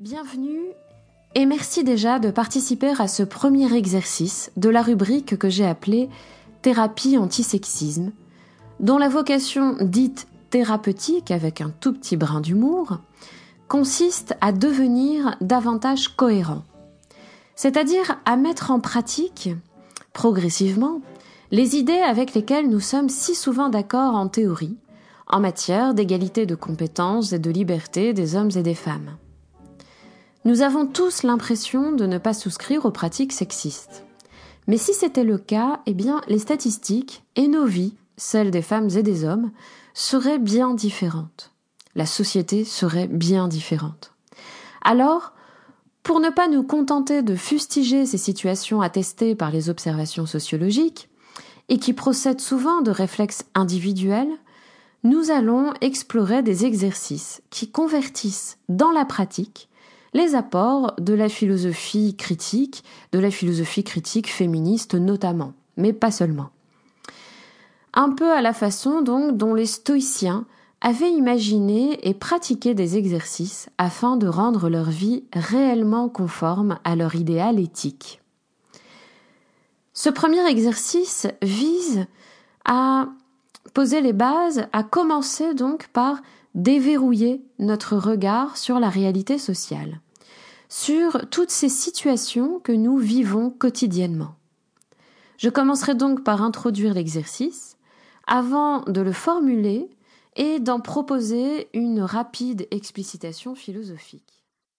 Bienvenue et merci déjà de participer à ce premier exercice de la rubrique que j'ai appelée Thérapie antisexisme, dont la vocation dite thérapeutique avec un tout petit brin d'humour consiste à devenir davantage cohérent, c'est-à-dire à mettre en pratique, progressivement, les idées avec lesquelles nous sommes si souvent d'accord en théorie, en matière d'égalité de compétences et de liberté des hommes et des femmes. Nous avons tous l'impression de ne pas souscrire aux pratiques sexistes. Mais si c'était le cas, eh bien, les statistiques et nos vies, celles des femmes et des hommes, seraient bien différentes. La société serait bien différente. Alors, pour ne pas nous contenter de fustiger ces situations attestées par les observations sociologiques, et qui procèdent souvent de réflexes individuels, nous allons explorer des exercices qui convertissent dans la pratique les apports de la philosophie critique, de la philosophie critique féministe notamment, mais pas seulement. Un peu à la façon donc dont les stoïciens avaient imaginé et pratiqué des exercices afin de rendre leur vie réellement conforme à leur idéal éthique. Ce premier exercice vise à poser les bases, à commencer donc par déverrouiller notre regard sur la réalité sociale sur toutes ces situations que nous vivons quotidiennement. Je commencerai donc par introduire l'exercice avant de le formuler et d'en proposer une rapide explicitation philosophique.